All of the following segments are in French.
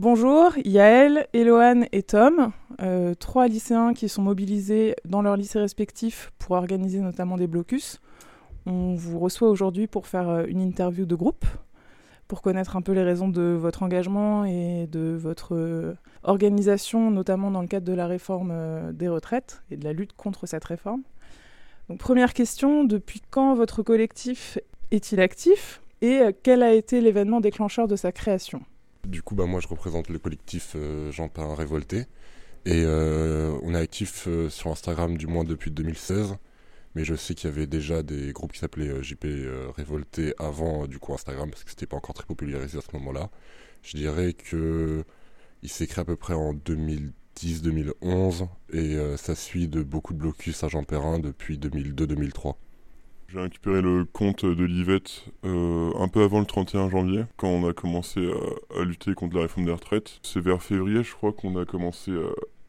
Bonjour, Yaël, Eloane et Tom, euh, trois lycéens qui sont mobilisés dans leurs lycées respectifs pour organiser notamment des blocus. On vous reçoit aujourd'hui pour faire euh, une interview de groupe, pour connaître un peu les raisons de votre engagement et de votre euh, organisation, notamment dans le cadre de la réforme des retraites et de la lutte contre cette réforme. Première question, depuis quand votre collectif est-il actif et quel a été l'événement déclencheur de sa création? Du coup, bah, moi, je représente le collectif euh, Jean Pain Révolté. Et euh, on est actif euh, sur Instagram du moins depuis 2016. Mais je sais qu'il y avait déjà des groupes qui s'appelaient JP Révolté avant du coup Instagram parce que c'était pas encore très popularisé à ce moment-là. Je dirais que il s'est créé à peu près en 2010-2011 et ça suit de beaucoup de blocus à Jean Perrin depuis 2002-2003. J'ai récupéré le compte de l'Yvette euh, un peu avant le 31 janvier, quand on a commencé à, lutter contre la réforme des retraites. C'est vers février, je crois, qu'on a commencé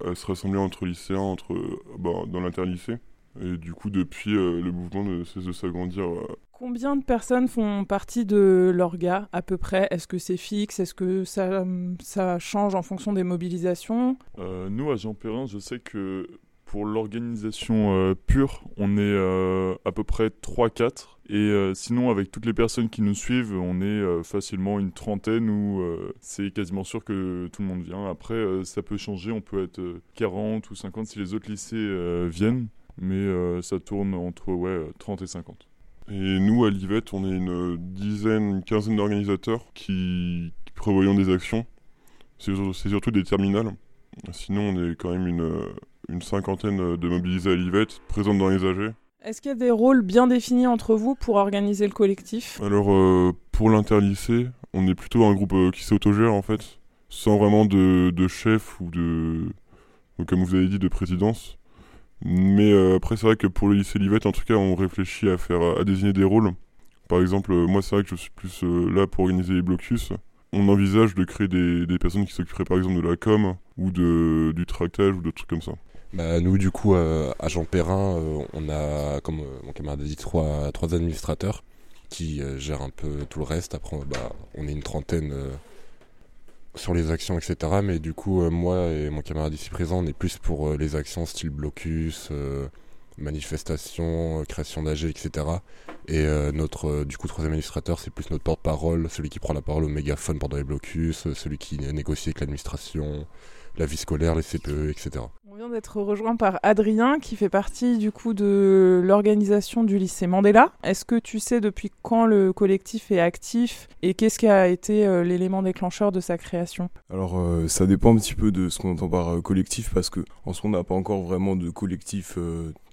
à, se rassembler entre lycéens, entre, bah, dans l'interlycée. Et du coup, depuis, euh, le mouvement ne cesse de s'agrandir. Combien de personnes font partie de l'orga à peu près? Est-ce que c'est fixe? Est-ce que ça, ça change en fonction des mobilisations? Euh, Nous, à Jean-Perrin, je sais que pour l'organisation euh, pure, on est euh, à peu près 3-4. Et euh, sinon, avec toutes les personnes qui nous suivent, on est facilement une trentaine où c'est quasiment sûr que tout le monde vient. Après, ça peut changer, on peut être 40 ou 50 si les autres lycées viennent. Mais ça tourne entre ouais, 30 et 50. Et nous, à Livette, on est une dizaine, une quinzaine d'organisateurs qui, qui prévoyons des actions. C'est surtout des terminales. Sinon, on est quand même une, une cinquantaine de mobilisés à Livette, présentes dans les AG. Est-ce qu'il y a des rôles bien définis entre vous pour organiser le collectif? Alors, euh, pour l'interlycée, on est plutôt un groupe euh, qui s'autogère en fait, sans vraiment de, chef ou de, comme vous avez dit, de présidence. Mais euh, après, c'est vrai que pour le lycée Livette, en tout cas, on réfléchit à faire à désigner des rôles. Par exemple, moi, c'est vrai que je suis plus là pour organiser les blocus on envisage de créer des, personnes qui s'occuperaient par exemple de la com ou de, du tractage ou de trucs comme ça. Bah, nous, du coup, euh, à Jean Perrin, euh, on a, comme euh, mon camarade a dit, trois, trois administrateurs qui gèrent un peu tout le reste. Après, bah, on est une trentaine sur les actions, etc. Mais du coup, moi et mon camarade ici présent, on est plus pour les actions style blocus, manifestation, création d'AG, etc. Et notre, du coup, troisième administrateur, c'est plus notre porte-parole, celui qui prend la parole au mégaphone pendant les blocus, celui qui négocie avec l'administration, la vie scolaire, les CPE, etc vient d'être rejoint par Adrien qui fait partie du coup de l'organisation du lycée Mandela. Est-ce que tu sais depuis quand le collectif est actif et qu'est-ce qui a été euh, l'élément déclencheur de sa création? Alors euh, ça dépend un petit peu de ce qu'on entend par euh, collectif parce que en ce moment on n'a pas encore vraiment de collectif.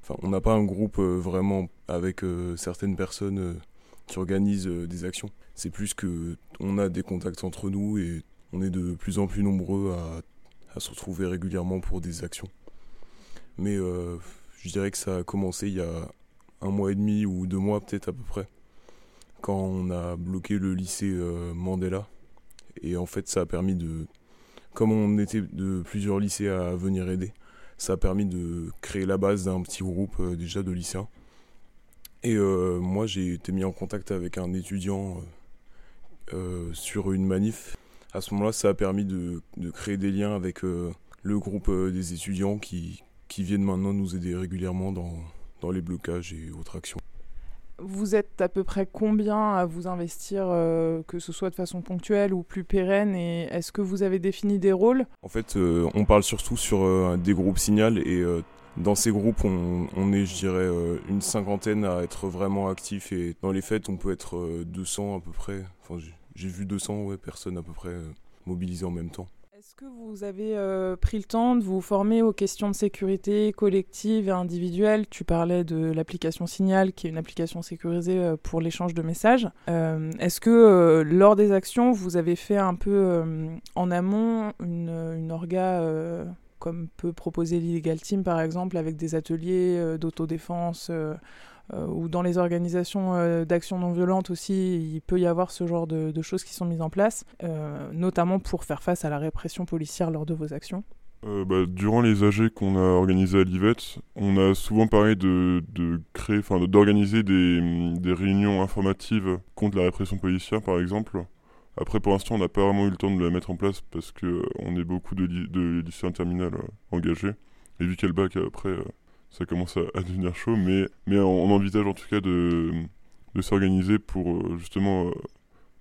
Enfin on n'a pas un groupe vraiment avec certaines personnes qui organisent des actions. C'est plus que on a des contacts entre nous et on est de plus en plus nombreux à à se retrouver régulièrement pour des actions. Mais euh, je dirais que ça a commencé il y a un mois et demi ou deux mois peut-être à peu près, quand on a bloqué le lycée euh, Mandela. Et en fait ça a permis de, comme on était de plusieurs lycées à venir aider, ça a permis de créer la base d'un petit groupe euh, déjà de lycéens. Et moi j'ai été mis en contact avec un étudiant sur une manif à ce moment-là, ça a permis de, créer des liens avec euh, le groupe euh, des étudiants qui, qui, viennent maintenant nous aider régulièrement dans, dans, les blocages et autres actions. Vous êtes à peu près combien à vous investir, euh, que ce soit de façon ponctuelle ou plus pérenne Et est-ce que vous avez défini des rôles? En fait, on parle surtout sur des groupes signal et dans ces groupes, on, on est, je dirais, une cinquantaine à être vraiment actifs. Et dans les fêtes, on peut être 200 à peu près. Enfin, j'ai vu 200 ouais, personnes à peu près euh, mobilisées en même temps. Est-ce que vous avez euh, pris le temps de vous former aux questions de sécurité collective et individuelle Tu parlais de l'application Signal, qui est une application sécurisée euh, pour l'échange de messages. Est-ce que lors des actions, vous avez fait un peu en amont une, une orga comme peut proposer l'Illegal Team par exemple, avec des ateliers d'autodéfense ou dans les organisations euh, d'action non violente aussi, il peut y avoir ce genre de, choses qui sont mises en place, euh, notamment pour faire face à la répression policière lors de vos actions bah, durant les AG qu'on a organisés à Livette, on a souvent parlé de, créer, enfin d'organiser des, réunions informatives contre la répression policière, par exemple, Après, pour l'instant, on n'a pas vraiment eu le temps de la mettre en place parce que on est beaucoup de, de lycéens terminales engagés. Et vu qu'il y a le bac après, ça commence à, devenir chaud. Mais, mais on, envisage en tout cas de, de s'organiser pour justement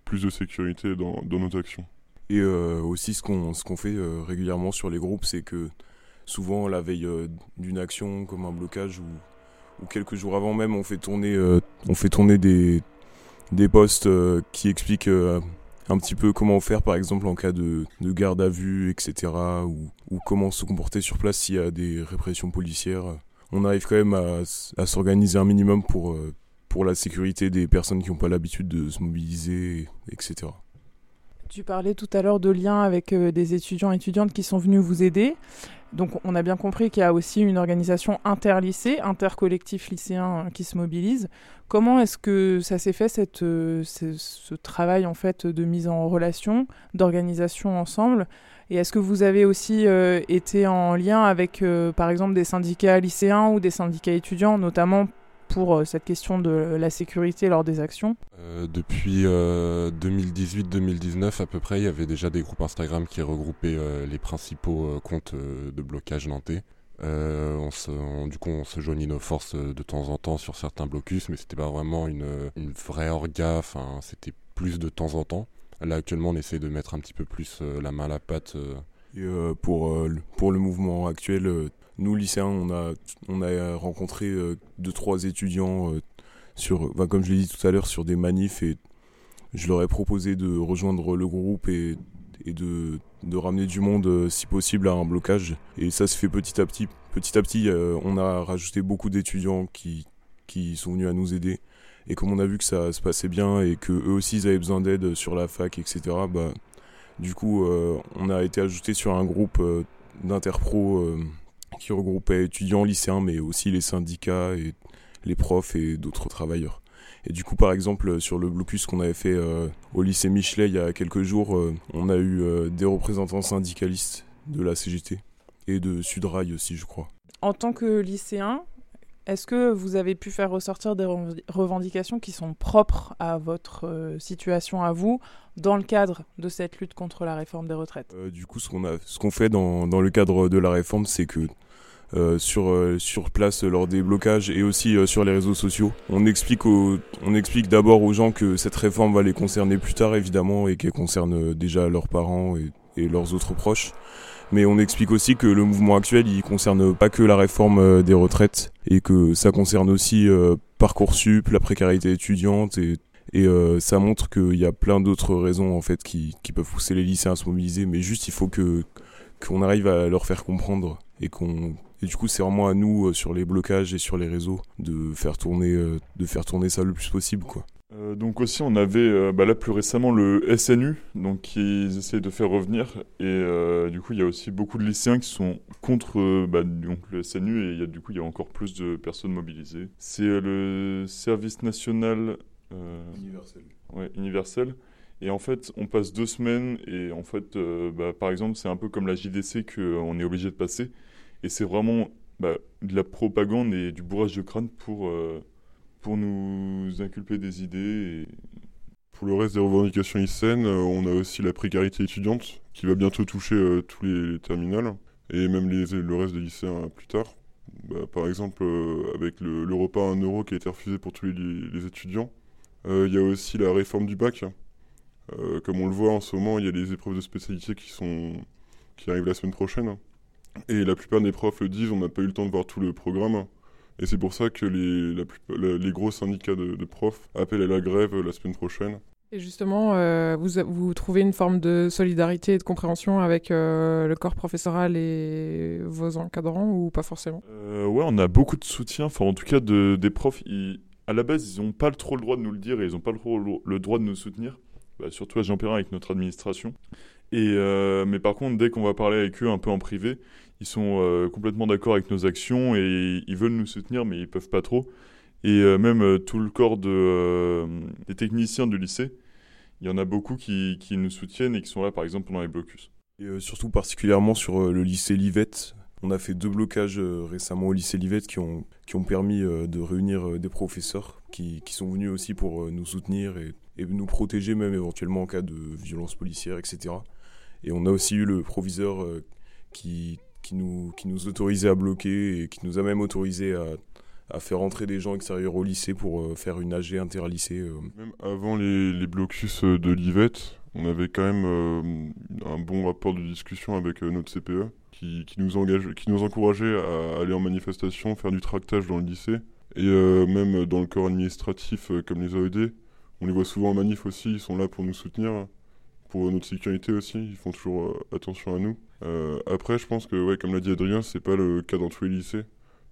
plus de sécurité dans, dans nos actions. Et aussi, ce qu'on fait régulièrement sur les groupes, c'est que souvent, la veille d'une action, comme un blocage ou ou quelques jours avant même, on fait tourner, euh, on fait tourner des, des posts euh, qui expliquent euh, un petit peu comment faire, par exemple, en cas de, de garde à vue, etc. Ou, ou, comment se comporter sur place s'il y a des répressions policières. On arrive quand même à, s'organiser un minimum pour, pour la sécurité des personnes qui n'ont pas l'habitude de se mobiliser, etc. Tu parlais tout à l'heure de liens avec des étudiants et étudiantes qui sont venus vous aider. Donc on a bien compris qu'il y a aussi une organisation interlycée, intercollectif lycéen euh, qui se mobilise. Comment est-ce que ça s'est fait cette, euh, ce, travail en fait de mise en relation, d'organisation ensemble? Et est-ce que vous avez aussi euh, été en lien avec par exemple des syndicats lycéens ou des syndicats étudiants, notamment pour euh, cette question de la sécurité lors des actions euh, Depuis 2018-2019 euh, à peu près, il y avait déjà des groupes Instagram qui regroupaient les principaux comptes de blocage nantais. on se, du coup, on se joignit nos forces de temps en temps sur certains blocus, mais c'était pas vraiment une, une vraie orga, c'était plus de temps en temps. Là, actuellement, on essaie de mettre un petit peu plus la main à la pâte. Et, pour, pour le mouvement actuel, nous, lycéens, on a, on a rencontré euh, deux, trois étudiants euh, sur, bah, comme je l'ai dit tout à l'heure, sur des manifs et je leur ai proposé de rejoindre le groupe et, et de, de, ramener du monde, euh, si possible, à un blocage. Et ça se fait petit à petit. Petit à petit, on a rajouté beaucoup d'étudiants qui, qui sont venus à nous aider. Et comme on a vu que ça se passait bien et que eux aussi ils avaient besoin d'aide sur la fac, etc., bah, du coup, on a été ajouté sur un groupe d'interpro qui regroupait étudiants, lycéens, mais aussi les syndicats et les profs et d'autres travailleurs. Et du coup, par exemple, sur le blocus qu'on avait fait euh, au lycée Michelet il y a quelques jours, euh, on a eu euh, des représentants syndicalistes de la CGT et de Sudrail aussi, je crois. En tant que lycéen, est-ce que vous avez pu faire ressortir des revendications qui sont propres à votre situation à vous dans le cadre de cette lutte contre la réforme des retraites? Du coup, ce qu'on qu'on fait dans, dans, le cadre de la réforme, c'est que sur, euh, sur place lors des blocages et aussi euh, sur les réseaux sociaux. On explique, on explique d'abord aux gens que cette réforme va les concerner plus tard évidemment et qu'elle concerne déjà leurs parents et, et, leurs autres proches. Mais on explique aussi que le mouvement actuel il concerne pas que la réforme des retraites et que ça concerne aussi Parcoursup, la précarité étudiante et et ça montre qu'il y a plein d'autres raisons en fait qui, qui, peuvent pousser les lycéens à se mobiliser, mais juste il faut que qu'on arrive à leur faire comprendre et qu'on et du coup, c'est vraiment à nous, euh, sur les blocages et sur les réseaux, de faire tourner, euh, de faire tourner ça le plus possible. Quoi. Euh, donc aussi, on avait bah là plus récemment le SNU, donc qui essaie de faire revenir. Et du coup, il y a aussi beaucoup de lycéens qui sont contre bah, donc, le SNU et il y a, du coup, il y a encore plus de personnes mobilisées. C'est le service national universel. Ouais, universel. Et en fait, on passe deux semaines et en fait, bah, par exemple, c'est un peu comme la JDC qu'on est obligé de passer. Et c'est vraiment bah, de la propagande et du bourrage de crâne pour, euh, pour nous inculper des idées. Pour le reste des revendications ICN, euh, on a aussi la précarité étudiante qui va bientôt toucher euh, tous les, terminales et même les, le reste des lycéens plus tard. Bah, par exemple, avec le, repas à 1 euro qui a été refusé pour tous les, étudiants. Il y a aussi la réforme du bac. comme on le voit en ce moment, il y a les épreuves de spécialité qui, sont, qui arrivent la semaine prochaine. Et la plupart des profs le disent, on n'a pas eu le temps de voir tout le programme. Et c'est pour ça que les, les gros syndicats de, profs appellent à la grève la semaine prochaine. Et justement, euh, vous, vous trouvez une forme de solidarité et de compréhension avec euh, le corps professoral et vos encadrants ou pas forcément? Euh, Ouais, on a beaucoup de soutien, enfin en tout cas de, des profs. à la base, ils n'ont pas trop le droit de nous le dire et ils n'ont pas le, le, droit de nous soutenir. Bah, surtout à Jean Perrin avec notre administration. Et, mais par contre, dès qu'on va parler avec eux un peu en privé, ils sont euh, complètement d'accord avec nos actions et ils veulent nous soutenir, mais ils peuvent pas trop. Et euh, même euh, tout le corps de, des techniciens du lycée, il y en a beaucoup qui, qui, nous soutiennent et qui sont là, par exemple, pendant les blocus. Et surtout particulièrement sur le lycée Livette. On a fait deux blocages récemment au lycée Livette qui ont, qui ont permis de réunir des professeurs qui, qui, sont venus aussi pour nous soutenir et, et nous protéger même éventuellement en cas de violence policière, etc. Et on a aussi eu le proviseur qui, qui, nous, qui nous autorisait à bloquer et qui nous a même autorisé à, à faire entrer des gens extérieurs au lycée pour faire une AG interlycée. Même avant les, blocus de l'IVET, on avait quand même un bon rapport de discussion avec notre CPE qui, qui, nous engage, qui nous encourageait à aller en manifestation, faire du tractage dans le lycée. Et même dans le corps administratif, comme les AED, on les voit souvent en manif aussi, ils sont là pour nous soutenir, pour notre sécurité aussi, ils font toujours attention à nous. Euh, après, je pense que, ouais, comme l'a dit Adrien, c'est pas le cas dans tous les lycées.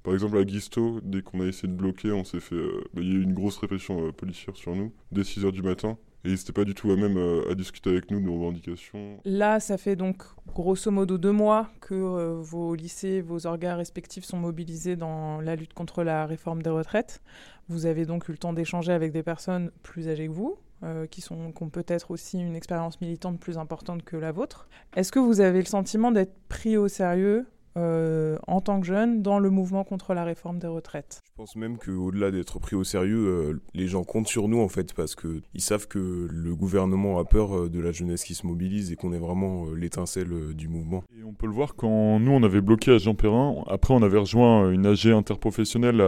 Par exemple, à Guisto, dès qu'on a essayé de bloquer, on s'est fait. Bah, il y a eu une grosse répression policière sur nous, dès 6h du matin. Et n'hésitez pas du tout à même euh, à discuter avec nous de nos revendications. Là, ça fait donc grosso modo deux mois que euh, vos lycées, vos organes respectifs sont mobilisés dans la lutte contre la réforme des retraites. Vous avez donc eu le temps d'échanger avec des personnes plus âgées que vous, euh, qui, sont, qui ont peut-être aussi une expérience militante plus importante que la vôtre. Est-ce que vous avez le sentiment d'être pris au sérieux euh, en tant que jeune dans le mouvement contre la réforme des retraites? Je pense même qu'au-delà d'être pris au sérieux, euh, les gens comptent sur nous en fait parce qu'ils savent que le gouvernement a peur de la jeunesse qui se mobilise et qu'on est vraiment l'étincelle du mouvement. Et on peut le voir quand nous on avait bloqué à Jean Perrin, après on avait rejoint une AG interprofessionnelle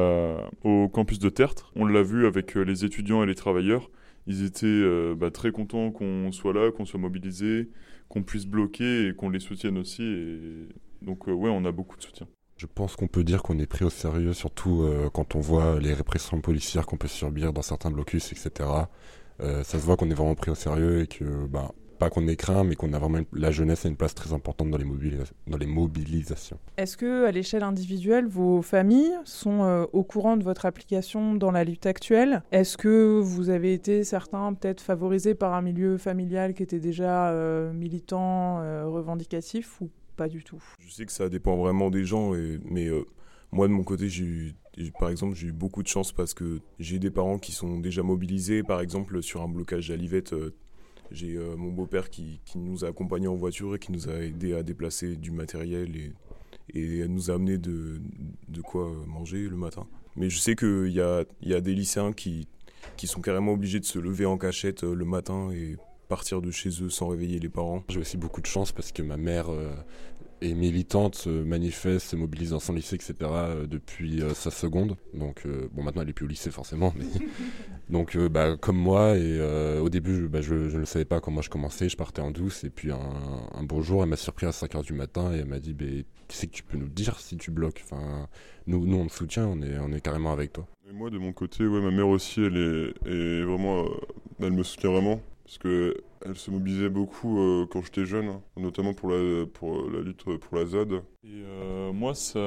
au campus de Tertre. On l'a vu avec les étudiants et les travailleurs. Ils étaient bah, très contents qu'on soit là, qu'on soit mobilisés, qu'on puisse bloquer et qu'on les soutienne aussi. Donc euh, ouais, on a beaucoup de soutien. Je pense qu'on peut dire qu'on est pris au sérieux, surtout euh, quand on voit les répressions policières qu'on peut subir dans certains blocus, etc. Euh, ça se voit qu'on est vraiment pris au sérieux et que bah, pas qu'on est craint, mais qu'on a vraiment la jeunesse a une place très importante dans les, dans les mobilisations. Est-ce que à l'échelle individuelle, vos familles sont euh, au courant de votre application dans la lutte actuelle? Est-ce que vous avez été certains peut-être favorisés par un milieu familial qui était déjà euh, militant, euh, revendicatif ou pas du tout? Je sais que ça dépend vraiment des gens, et, mais moi de mon côté, j'ai eu par exemple, j'ai eu beaucoup de chance parce que j'ai des parents qui sont déjà mobilisés. Par exemple, sur un blocage d'Alivette, j'ai euh, mon beau-père qui, qui, nous a accompagnés en voiture et qui nous a aidé à déplacer du matériel et, et à nous amener de, de quoi manger le matin. Mais je sais qu'il y a, y a des lycéens qui, qui sont carrément obligés de se lever en cachette euh, le matin et partir de chez eux sans réveiller les parents. J'ai aussi beaucoup de chance parce que ma mère euh, est militante, se manifeste, se mobilise dans son lycée, etc. Euh, depuis euh, sa seconde. Donc, euh, bon, maintenant elle est plus au lycée forcément, mais donc, bah, comme moi, et au début, bah, je, ne savais pas moi je commençais, je partais en douce, et puis un, beau jour, elle m'a surpris à 5h du matin et elle m'a dit, bah, tu sais que tu peux nous dire si tu bloques. Enfin, nous, nous on te soutient, on est, on est carrément avec toi. Et moi, de mon côté, ouais, ma mère aussi, elle est, est vraiment, elle me soutient vraiment. Parce que elle se mobilisait beaucoup euh, quand j'étais jeune, hein, notamment pour la, pour la lutte pour la ZAD. Et euh, moi, ça,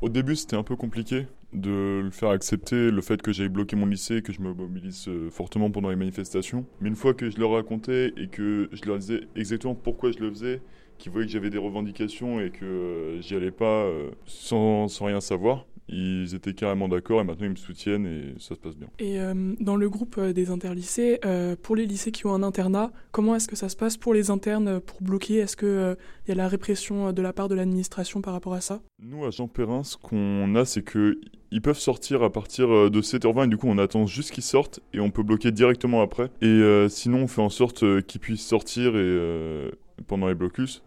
au début, c'était un peu compliqué de le faire accepter, le fait que j'aille bloqué mon lycée, que je me mobilise euh, fortement pendant les manifestations. Mais une fois que je leur racontais et que je leur disais exactement pourquoi je le faisais, qu'ils voyaient que j'avais des revendications et que j'y allais pas sans, sans rien savoir, ils étaient carrément d'accord et maintenant ils me soutiennent et ça se passe bien. Et euh, dans le groupe euh, des interlycées, euh, pour les lycées qui ont un internat, comment est-ce que ça se passe pour les internes pour bloquer? Est-ce qu'il il y a la répression de la part de l'administration par rapport à ça? Nous, à Jean Perrin, ce qu'on a, c'est qu'ils peuvent sortir à partir de 7h20 et du coup on attend juste qu'ils sortent et on peut bloquer directement après. Et sinon on fait en sorte qu'ils puissent sortir et, pendant les blocus.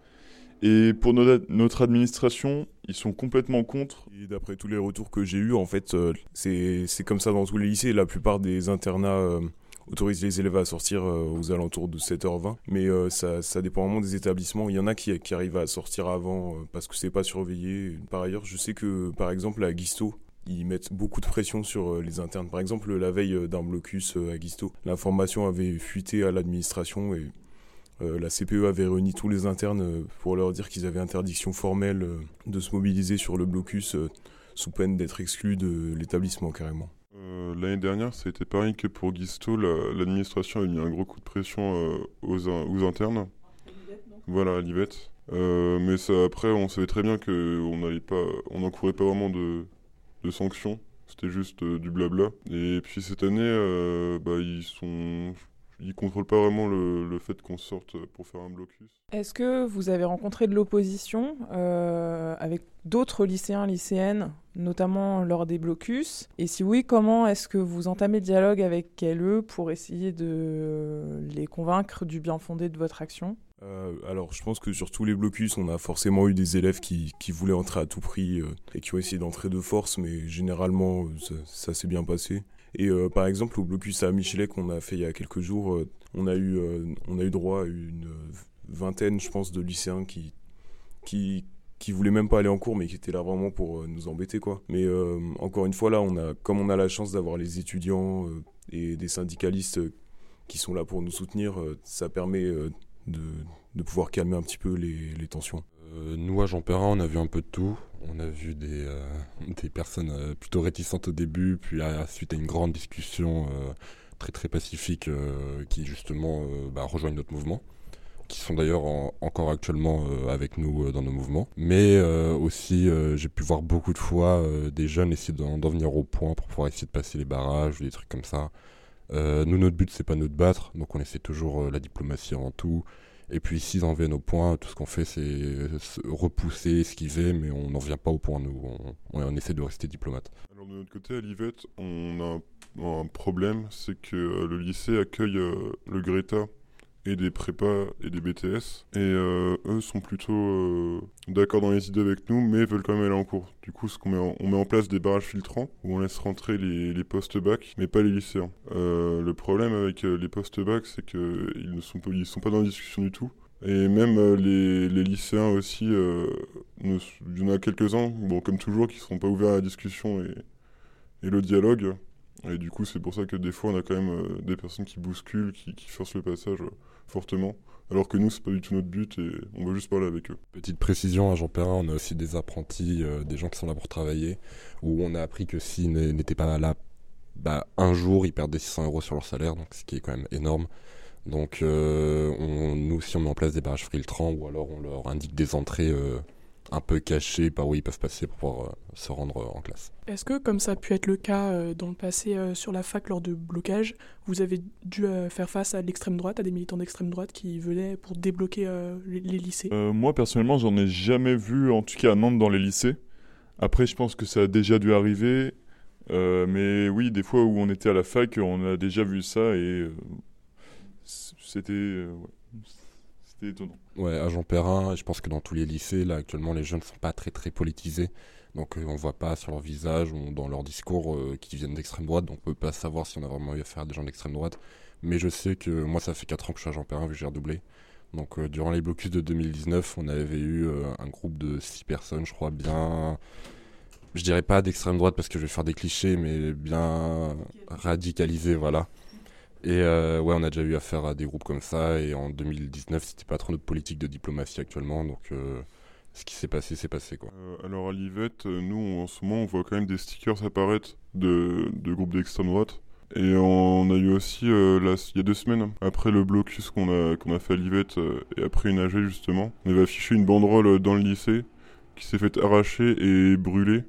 Et pour notre administration, ils sont complètement contre. Et d'après tous les retours que j'ai eus, en fait, euh, c'est comme ça dans tous les lycées. La plupart des internats euh, autorisent les élèves à sortir euh, aux alentours de 7h20. Mais ça, ça, dépend vraiment des établissements. Il y en a qui, qui arrivent à sortir avant parce que c'est pas surveillé. Par ailleurs, je sais que, par exemple, à Guisto, ils mettent beaucoup de pression sur les internes. Par exemple, la veille d'un blocus à Guisto, l'information avait fuité à l'administration et euh, la CPE avait réuni tous les internes euh, pour leur dire qu'ils avaient interdiction formelle euh, de se mobiliser sur le blocus sous peine d'être exclus de l'établissement carrément. L'année dernière, ça a été pareil que pour Guisto. L'administration a mis un gros coup de pression aux, internes. Voilà, à Livette. mais après, on savait très bien qu'on n'encourait pas vraiment de, de sanctions. C'était juste du blabla. Et puis cette année, bah, ils sont, ils contrôlent pas vraiment le, le fait qu'on sorte pour faire un blocus. Est-ce que vous avez rencontré de l'opposition euh, avec d'autres lycéens, lycéennes, notamment lors des blocus? Et si oui, comment est-ce que vous entamez le dialogue avec eux pour essayer de les convaincre du bien fondé de votre action? Euh, alors, je pense que sur tous les blocus, on a forcément eu des élèves qui, qui voulaient entrer à tout prix euh, et qui ont essayé d'entrer de force, mais généralement, ça, ça s'est bien passé. Et euh, par exemple, au blocus à Michelet qu'on a fait il y a quelques jours, euh, on, a eu, euh, on a eu droit à une vingtaine, je pense, de lycéens qui, qui, qui voulaient même pas aller en cours, mais qui étaient là vraiment pour nous embêter, quoi. Mais encore une fois, là, on a, comme on a la chance d'avoir les étudiants et des syndicalistes qui sont là pour nous soutenir, ça permet de, de pouvoir calmer un petit peu les, les tensions. Nous, à Jean Perrin, on a vu un peu de tout. On a vu des, euh, personnes euh, plutôt réticentes au début, puis suite à une grande discussion euh, très très pacifique qui justement bah, rejoignent notre mouvement qui sont d'ailleurs en- encore actuellement avec nous dans nos mouvements. Mais aussi, j'ai pu voir beaucoup de fois des jeunes essayer d'en venir au point pour pouvoir essayer de passer les barrages ou des trucs comme ça. Nous, notre but, c'est pas nous de battre, donc on essaie toujours la diplomatie avant tout. Et puis, s'ils en viennent au point, tout ce qu'on fait, c'est se repousser, esquiver, mais on n'en vient pas au point, nous. On, essaie de rester diplomate. Alors de notre côté, à Livette, on a un, un problème, c'est que euh, le lycée accueille euh, le Greta et des prépas et des BTS. Et euh, eux sont plutôt euh, d'accord dans les idées avec nous, mais veulent quand même aller en cours. Du coup, ce qu'on met on met en place des barrages filtrants où on laisse rentrer les, les post-bac, mais pas les lycéens. Euh, le problème avec les post-bac, c'est que ils ne sont ils sont pas dans la discussion du tout. Et même les, les lycéens aussi, il y en a quelques-uns, bon, comme toujours, qui ne seront pas ouverts à la discussion et, et le dialogue. Et du coup, c'est pour ça que des fois, on a quand même euh, des personnes qui bousculent, qui, forcent le passage euh, fortement. Alors que nous, c'est pas du tout notre but et on veut juste parler avec eux. Petite précision, à Jean Perrin, on a aussi des apprentis, euh, des gens qui sont là pour travailler, où on a appris que s'ils n'étaient pas là bah, un jour, ils perdent des 600 euros sur leur salaire, donc ce qui est quand même énorme. Donc on, nous aussi, on met en place des barrages filtrants, ou alors on leur indique des entrées un peu cachées par où ils peuvent passer pour pouvoir euh, se rendre euh, en classe. Est-ce que, comme ça a pu être le cas euh, dans le passé sur la fac lors de blocage, vous avez dû faire face à l'extrême droite, à des militants d'extrême droite qui venaient pour débloquer les, lycées? Euh, moi, personnellement, j'en ai jamais vu, en tout cas à Nantes, dans les lycées. Après, je pense que ça a déjà dû arriver. Euh, mais oui, des fois où on était à la fac, on a déjà vu ça et euh, c'était ouais, étonnant. Ouais, à Jean Perrin, je pense que dans tous les lycées, là actuellement, les jeunes ne sont pas très très politisés. Donc euh, on voit pas sur leur visage ou dans leur discours euh, qu'ils viennent d'extrême droite, donc on peut pas savoir si on a vraiment eu affaire à des gens d'extrême droite. Mais je sais que moi ça fait 4 ans que je suis à Jean Perrin vu que j'ai redoublé. Donc euh, durant les blocus de 2019, on avait eu un groupe de 6 personnes, je crois, bien... Je dirais pas d'extrême droite parce que je vais faire des clichés, mais bien radicalisés, voilà. Et euh, ouais, on a déjà eu affaire à des groupes comme ça, et en 2019, c'était pas trop notre politique de diplomatie actuellement, donc euh, ce qui s'est passé, c'est passé quoi. Euh, alors à Livette, nous, en ce moment, on voit quand même des stickers apparaître de, groupes d'extrême droite. Et on a eu aussi, il y a deux semaines, après le blocus qu'on a, qu'on a fait à Livette, et après une AG justement, on avait affiché une banderole dans le lycée qui s'est fait arracher et brûler.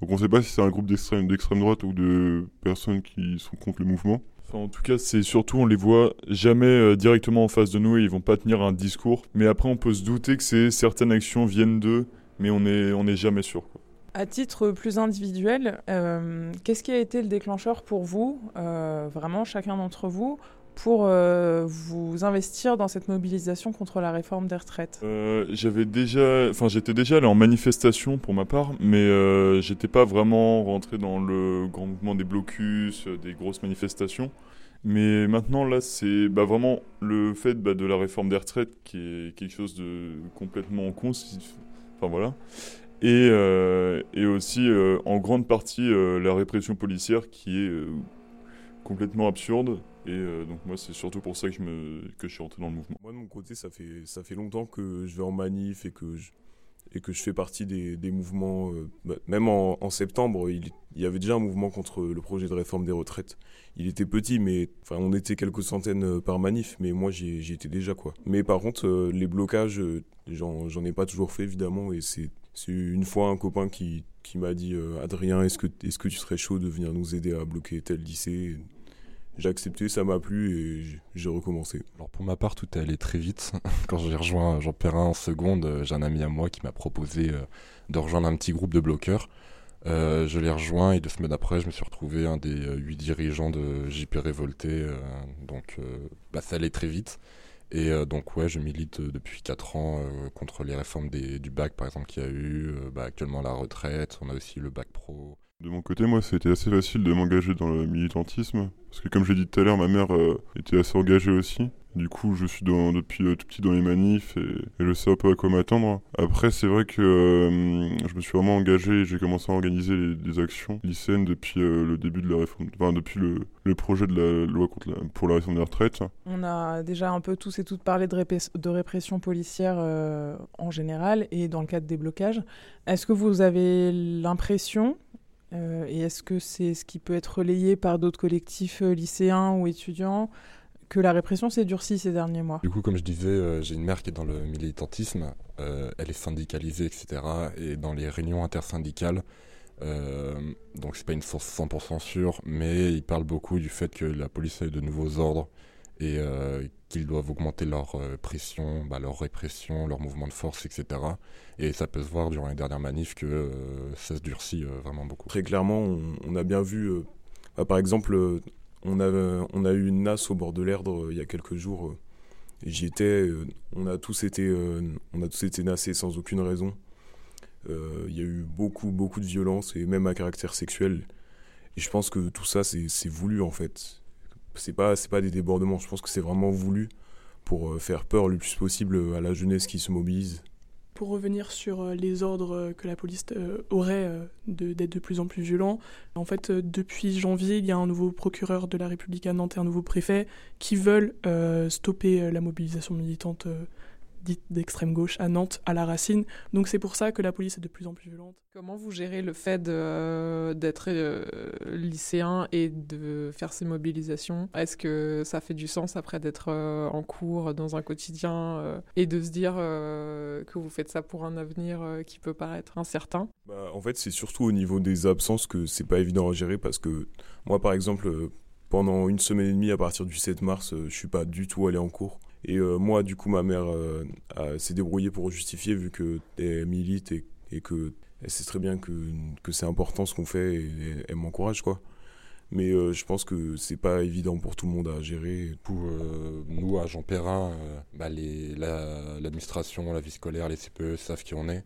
Donc on sait pas si c'est un groupe d'extrême droite ou de personnes qui sont contre le mouvement. En tout cas, c'est surtout, on les voit jamais euh, directement en face de nous et ils vont pas tenir un discours. Mais après, on peut se douter que c'est certaines actions viennent d'eux, mais on est, on est jamais sûr. quoi. À titre plus individuel, euh, qu'est-ce qui a été le déclencheur pour vous, euh, vraiment chacun d'entre vous, pour euh, vous investir dans cette mobilisation contre la réforme des retraites? Euh, j'avais déjà, enfin, j'étais déjà allé en manifestation pour ma part, mais euh, j'étais pas vraiment rentré dans le grand mouvement des blocus, euh, des grosses manifestations. Mais maintenant, là, c'est bah, vraiment le fait bah, de la réforme des retraites qui est quelque chose de complètement con. Enfin voilà. Et, et aussi, en grande partie, la répression policière qui est complètement absurde. Et euh, donc, moi, c'est surtout pour ça que je, me, que je suis rentré dans le mouvement. Moi, de mon côté, ça fait, ça fait longtemps que je vais en manif et que je, et que je fais partie des, des mouvements. euh, bah, même en, septembre, il, y avait déjà un mouvement contre le projet de réforme des retraites. Il était petit, mais enfin, on était quelques centaines euh, par manif, mais moi, j'y étais déjà, quoi. Mais par contre, les blocages, j'en ai pas toujours fait, évidemment, et c'est c'est une fois un copain qui, qui m'a dit Adrien, est-ce que, est que tu serais chaud de venir nous aider à bloquer tel lycée? J'ai accepté, ça m'a plu et j'ai recommencé. Alors pour ma part, tout est allé très vite. Quand j'ai rejoint Jean Perrin en seconde, j'ai un ami à moi qui m'a proposé de rejoindre un petit groupe de bloqueurs. je l'ai rejoint et deux semaines après, je me suis retrouvé un des huit dirigeants de JP Révolté. donc bah, ça allait très vite. Et euh, donc ouais, je milite euh, depuis 4 ans euh, contre les réformes du bac par exemple qu'il y a eu, bah, actuellement la retraite, on a aussi le bac pro. De mon côté, moi, c'était assez facile de m'engager dans le militantisme, parce que comme j'ai dit tout à l'heure, ma mère était assez engagée aussi. Du coup, je suis depuis tout petit dans les manifs et, je sais un peu à quoi m'attendre. Après, c'est vrai que je me suis vraiment engagé et j'ai commencé à organiser des actions lycéennes depuis le début de la réforme, enfin depuis le, projet de la loi contre pour la réforme des retraites. On a déjà un peu tous et toutes parlé de, de répression policière en général et dans le cadre des blocages. Est-ce que vous avez l'impression euh, et est-ce que c'est ce qui peut être relayé par d'autres collectifs euh, lycéens ou étudiants que la répression s'est durcie ces derniers mois? Du coup, comme je disais, euh, j'ai une mère qui est dans le militantisme, elle est syndicalisée, etc. Et dans les réunions intersyndicales, donc c'est pas une source 100% sûre, mais il parle beaucoup du fait que la police a eu de nouveaux ordres et qu'ils doivent augmenter leur euh, pression, bah, leur répression, leur mouvement de force, etc. Et ça peut se voir durant les dernières manifs que euh, ça se durcit euh, vraiment beaucoup. Très clairement, on, a bien vu, bah, par exemple, on a, on a eu une nasse au bord de l'Erdre il y a quelques jours. J'y étais, on a tous été, on a tous été nassés sans aucune raison. Il y a eu beaucoup, beaucoup de violence et même à caractère sexuel. Et je pense que tout ça, c'est voulu en fait c'est pas c'est pas des débordements. Je pense que c'est vraiment voulu pour euh, faire peur le plus possible à la jeunesse qui se mobilise. Pour revenir sur euh, les ordres que la police euh, aurait d'être de, plus en plus violents, en fait, depuis janvier, il y a un nouveau procureur de la République à Nantes et un nouveau préfet qui veulent stopper la mobilisation militante dite d'extrême gauche à Nantes, à la racine. Donc c'est pour ça que la police est de plus en plus violente. Comment vous gérez le fait d'être euh, lycéen et de faire ces mobilisations? Est-ce que ça fait du sens après d'être euh, en cours dans un quotidien euh, et de se dire que vous faites ça pour un avenir qui peut paraître incertain? Bah, En fait, c'est surtout au niveau des absences que c'est pas évident à gérer parce que moi, par exemple, pendant une semaine et demie à partir du 7 mars, je suis pas du tout allé en cours. Et euh, moi, du coup, ma mère euh, s'est débrouillée pour justifier vu qu'elle milite et, et que elle sait très bien que, que c'est important ce qu'on fait et elle, m'encourage, quoi. Mais euh, je pense que c'est pas évident pour tout le monde à gérer. Pour nous, à Jean Perrin, bah, l'administration, la, vie scolaire, les CPE savent qui on est.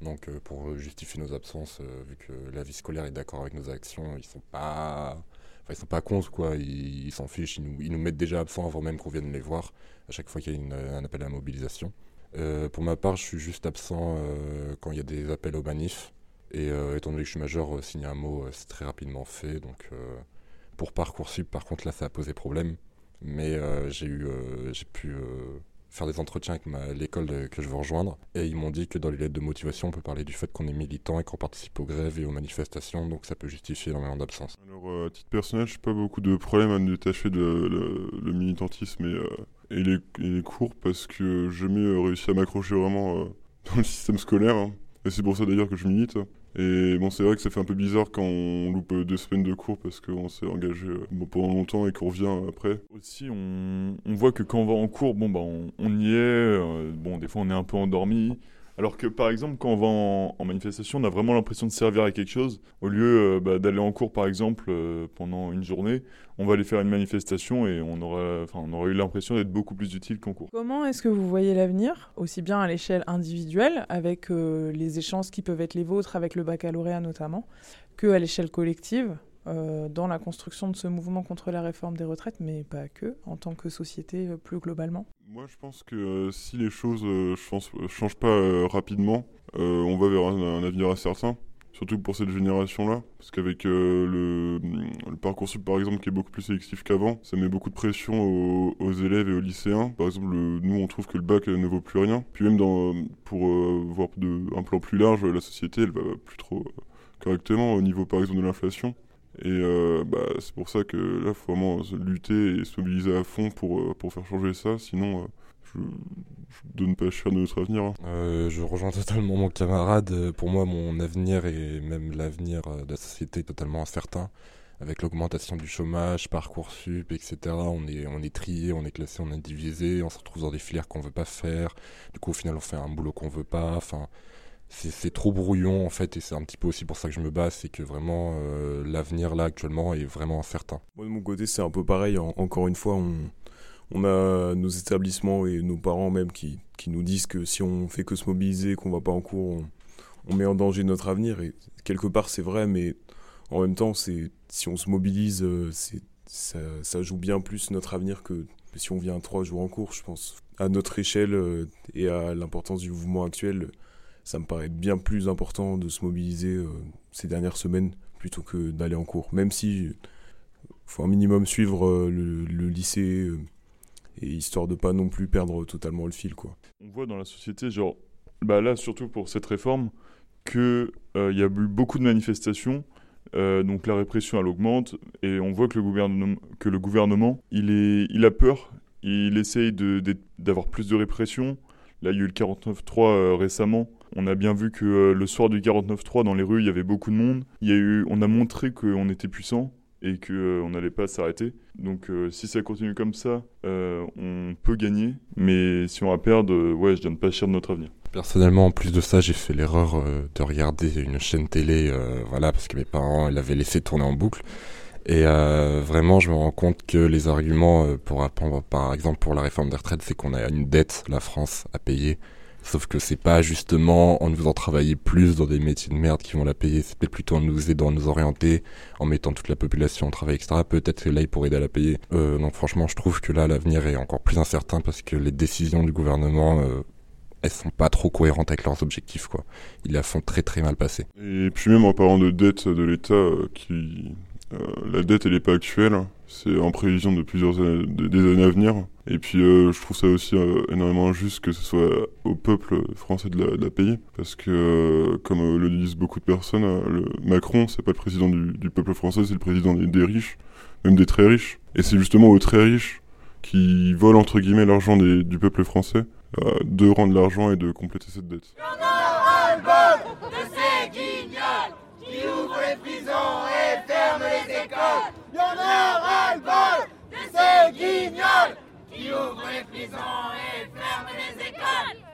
Donc pour justifier nos absences, vu que la vie scolaire est d'accord avec nos actions, ils sont pas Enfin, ils sont pas cons, quoi. Ils s'en fichent. Ils nous, mettent déjà absents avant même qu'on vienne les voir, à chaque fois qu'il y a un appel à la mobilisation. Euh, pour ma part, je suis juste absent euh, quand il y a des appels aux manifs. Et euh, étant donné que je suis majeur, signer un mot, c'est très rapidement fait. Donc, pour Parcoursup, par contre, là, ça a posé problème. Mais j'ai eu, j'ai pu faire des entretiens avec l'école que je veux rejoindre. Et ils m'ont dit que dans les lettres de motivation, on peut parler du fait qu'on est militant et qu'on participe aux grèves et aux manifestations, donc ça peut justifier énormément d'absence. Alors, euh, à titre personnel, je n'ai pas beaucoup de problèmes à me détacher de le, militantisme et, euh, et, les, cours parce que j'ai jamais euh, réussi à m'accrocher vraiment dans le système scolaire. Hein. Et c'est pour ça d'ailleurs que je milite. Et bon, c'est vrai que ça fait un peu bizarre quand on loupe deux semaines de cours parce qu'on s'est engagé euh, pendant longtemps et qu'on revient après. Aussi, on, on, voit que quand on va en cours, bon, bah, on, y est. Euh, bon, des fois, on est un peu endormi. Alors que par exemple, quand on va en, manifestation, on a vraiment l'impression de servir à quelque chose. Au lieu euh, bah, d'aller en cours, par exemple, euh, pendant une journée, on va aller faire une manifestation et on aurait, on aurait eu l'impression d'être beaucoup plus utile qu'en cours. Comment est-ce que vous voyez l'avenir, aussi bien à l'échelle individuelle, avec euh, les échanges qui peuvent être les vôtres, avec le baccalauréat notamment, que à l'échelle collective euh, dans la construction de ce mouvement contre la réforme des retraites, mais pas que, en tant que société euh, plus globalement Moi, je pense que euh, si les choses ne changent pas rapidement, on va vers un, avenir incertain. Surtout pour cette génération-là, parce qu'avec le, le Parcoursup par exemple qui est beaucoup plus sélectif qu'avant, ça met beaucoup de pression aux, élèves et aux lycéens. Par exemple, nous on trouve que le bac ne vaut plus rien. Puis même pour voir de, un plan plus large, la société elle va plus trop correctement au niveau par exemple de l'inflation. Et euh, bah, c'est pour ça que là, il faut vraiment lutter et se mobiliser à fond pour, euh, pour faire changer ça. Sinon, euh, je ne donne pas cher de notre avenir. Hein. je rejoins totalement mon camarade. Pour moi, mon avenir et même l'avenir de la société est totalement incertain. avec l'augmentation du chômage, Parcoursup, etc. On est, on est trié, on est classé, on est divisé, on se retrouve dans des filières qu'on veut pas faire. Du coup, au final, on fait un boulot qu'on veut pas. C'est trop brouillon en fait, et c'est un petit peu aussi pour ça que je me bats, c'est que vraiment euh, l'avenir là actuellement est vraiment incertain. Moi de mon côté, c'est un peu pareil. encore une fois, on, on a nos établissements et nos parents même qui, qui, nous disent que si on fait que se mobiliser, qu'on va pas en cours, on, met en danger notre avenir. Et quelque part, c'est vrai, mais en même temps, c'est si on se mobilise, euh, ça, ça, joue bien plus notre avenir que si on vient trois jours en cours, je pense. À notre échelle euh, et à l'importance du mouvement actuel, ça me paraît bien plus important de se mobiliser euh, ces dernières semaines plutôt que d'aller en cours. Même si faut un minimum suivre le, le, lycée et histoire de pas non plus perdre totalement le fil, quoi. On voit dans la société, genre, bah là surtout pour cette réforme, qu'il euh, y a eu beaucoup de manifestations, euh, donc la répression elle augmente, et on voit que le gouvernement, que le gouvernement il, est, il a peur, il essaye d'avoir plus de répression. Là, il y a eu le 49-3 euh, récemment. On a bien vu que le soir du 49-3, dans les rues, il y avait beaucoup de monde. Il y a eu, on a montré qu'on était puissant et qu'on n'allait pas s'arrêter. Donc si ça continue comme ça, on peut gagner. Mais si on va perdre, ouais, je donne pas cher de notre avenir. Personnellement, en plus de ça, j'ai fait l'erreur euh, de regarder une chaîne télé, euh, voilà, parce que mes parents l'avaient laissé tourner en boucle. Et euh, vraiment, je me rends compte que les arguments pour par exemple pour la réforme des retraites, c'est qu'on a une dette, la France, à payer. Sauf que c'est pas justement en nous faisant travailler plus dans des métiers de merde qui vont la payer, c'est peut-être plutôt en nous aidant à nous orienter, en mettant toute la population au travail, etc. Peut-être que là, il pourrait aider à la payer. donc franchement, je trouve que là, l'avenir est encore plus incertain parce que les décisions du gouvernement elles sont pas trop cohérentes avec leurs objectifs quoi. Ils la font très très mal passer. Et puis même en parlant de dette de l'État, euh, qui euh, la dette elle est pas actuelle, c'est en prévision de plusieurs années, des années à venir. Et puis euh, je trouve ça aussi énormément injuste que ce soit au peuple français de la, payer, parce que comme le disent beaucoup de personnes, le Macron c'est pas le président du, peuple français, c'est le président des, riches, même des très riches. Et c'est justement aux très riches qui volent entre guillemets l'argent du peuple français euh, de rendre l'argent et de compléter cette dette. Qui les prisons et ferment les écoles. Y'en a ras-le-bol de ces guignols qui ouvrent les prisons et ferment les écoles.